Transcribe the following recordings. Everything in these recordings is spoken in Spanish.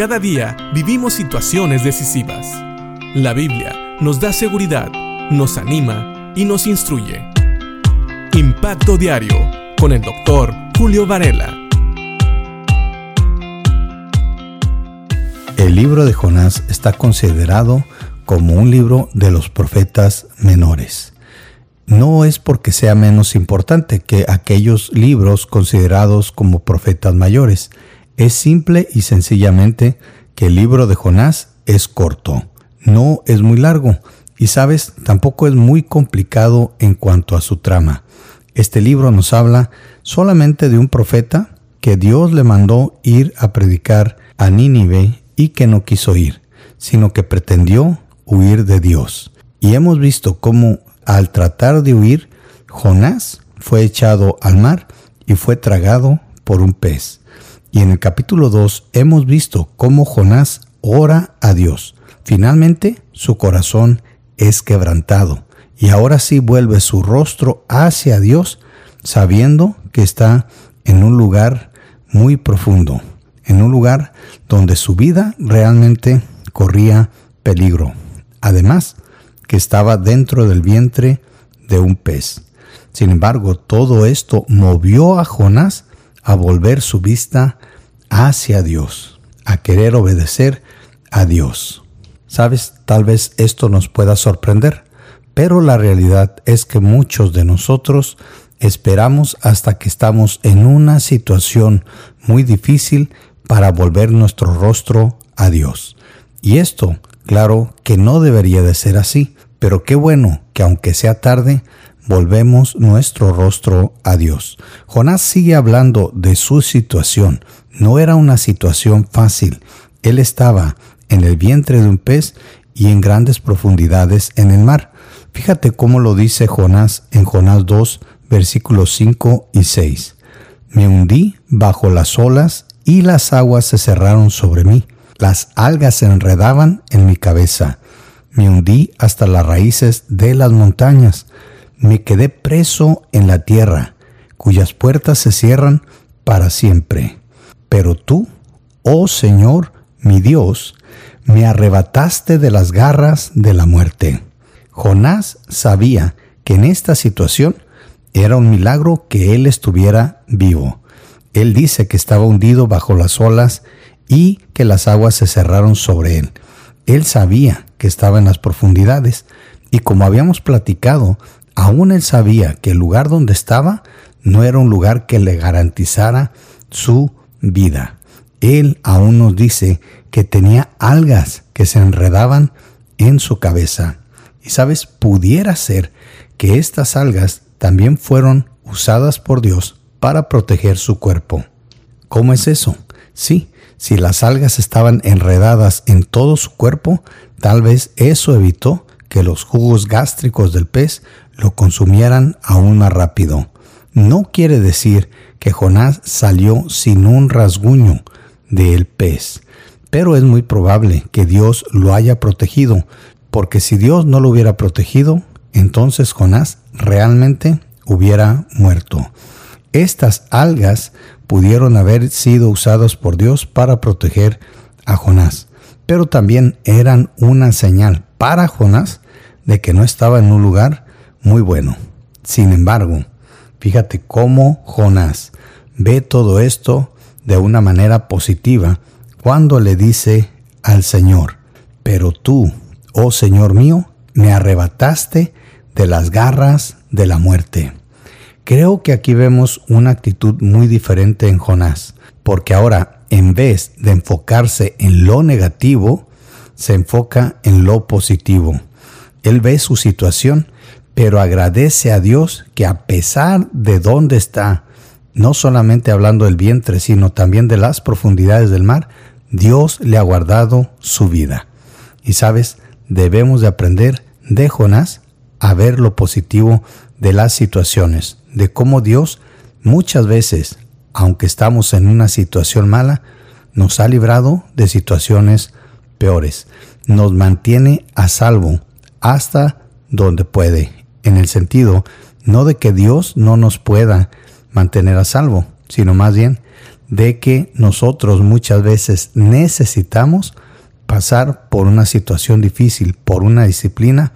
Cada día vivimos situaciones decisivas. La Biblia nos da seguridad, nos anima y nos instruye. Impacto Diario con el doctor Julio Varela. El libro de Jonás está considerado como un libro de los profetas menores. No es porque sea menos importante que aquellos libros considerados como profetas mayores, es simple y sencillamente que el libro de Jonás es corto, no es muy largo y sabes, tampoco es muy complicado en cuanto a su trama. Este libro nos habla solamente de un profeta que Dios le mandó ir a predicar a Nínive y que no quiso ir, sino que pretendió huir de Dios. Y hemos visto cómo al tratar de huir, Jonás fue echado al mar y fue tragado por un pez. Y en el capítulo 2 hemos visto cómo Jonás ora a Dios. Finalmente su corazón es quebrantado y ahora sí vuelve su rostro hacia Dios sabiendo que está en un lugar muy profundo, en un lugar donde su vida realmente corría peligro. Además, que estaba dentro del vientre de un pez. Sin embargo, todo esto movió a Jonás a volver su vista hacia Dios, a querer obedecer a Dios. Sabes, tal vez esto nos pueda sorprender, pero la realidad es que muchos de nosotros esperamos hasta que estamos en una situación muy difícil para volver nuestro rostro a Dios. Y esto, claro que no debería de ser así, pero qué bueno que aunque sea tarde, volvemos nuestro rostro a Dios. Jonás sigue hablando de su situación. No era una situación fácil. Él estaba en el vientre de un pez y en grandes profundidades en el mar. Fíjate cómo lo dice Jonás en Jonás 2, versículos 5 y 6. Me hundí bajo las olas y las aguas se cerraron sobre mí. Las algas se enredaban en mi cabeza. Me hundí hasta las raíces de las montañas me quedé preso en la tierra, cuyas puertas se cierran para siempre. Pero tú, oh Señor, mi Dios, me arrebataste de las garras de la muerte. Jonás sabía que en esta situación era un milagro que él estuviera vivo. Él dice que estaba hundido bajo las olas y que las aguas se cerraron sobre él. Él sabía que estaba en las profundidades y como habíamos platicado, Aún él sabía que el lugar donde estaba no era un lugar que le garantizara su vida. Él aún nos dice que tenía algas que se enredaban en su cabeza. Y sabes, pudiera ser que estas algas también fueron usadas por Dios para proteger su cuerpo. ¿Cómo es eso? Sí, si las algas estaban enredadas en todo su cuerpo, tal vez eso evitó que los jugos gástricos del pez lo consumieran aún más rápido. No quiere decir que Jonás salió sin un rasguño del pez, pero es muy probable que Dios lo haya protegido, porque si Dios no lo hubiera protegido, entonces Jonás realmente hubiera muerto. Estas algas pudieron haber sido usadas por Dios para proteger a Jonás, pero también eran una señal para Jonás de que no estaba en un lugar muy bueno. Sin embargo, fíjate cómo Jonás ve todo esto de una manera positiva cuando le dice al Señor, pero tú, oh Señor mío, me arrebataste de las garras de la muerte. Creo que aquí vemos una actitud muy diferente en Jonás, porque ahora, en vez de enfocarse en lo negativo, se enfoca en lo positivo. Él ve su situación pero agradece a Dios que a pesar de dónde está, no solamente hablando del vientre, sino también de las profundidades del mar, Dios le ha guardado su vida. Y sabes, debemos de aprender de Jonás a ver lo positivo de las situaciones, de cómo Dios muchas veces, aunque estamos en una situación mala, nos ha librado de situaciones peores, nos mantiene a salvo hasta donde puede en el sentido no de que Dios no nos pueda mantener a salvo, sino más bien de que nosotros muchas veces necesitamos pasar por una situación difícil, por una disciplina,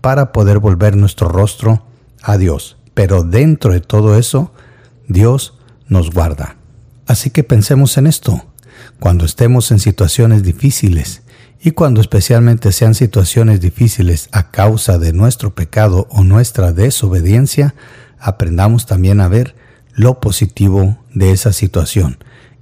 para poder volver nuestro rostro a Dios. Pero dentro de todo eso, Dios nos guarda. Así que pensemos en esto. Cuando estemos en situaciones difíciles, y cuando especialmente sean situaciones difíciles a causa de nuestro pecado o nuestra desobediencia, aprendamos también a ver lo positivo de esa situación.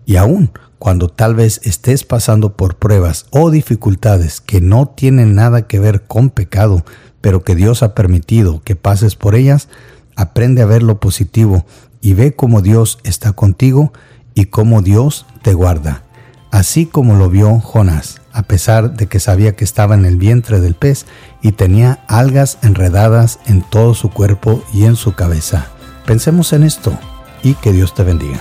Y aún cuando tal vez estés pasando por pruebas o dificultades que no tienen nada que ver con pecado, pero que Dios ha permitido que pases por ellas, aprende a ver lo positivo y ve cómo Dios está contigo y cómo Dios te guarda, así como lo vio Jonás a pesar de que sabía que estaba en el vientre del pez y tenía algas enredadas en todo su cuerpo y en su cabeza. Pensemos en esto y que Dios te bendiga.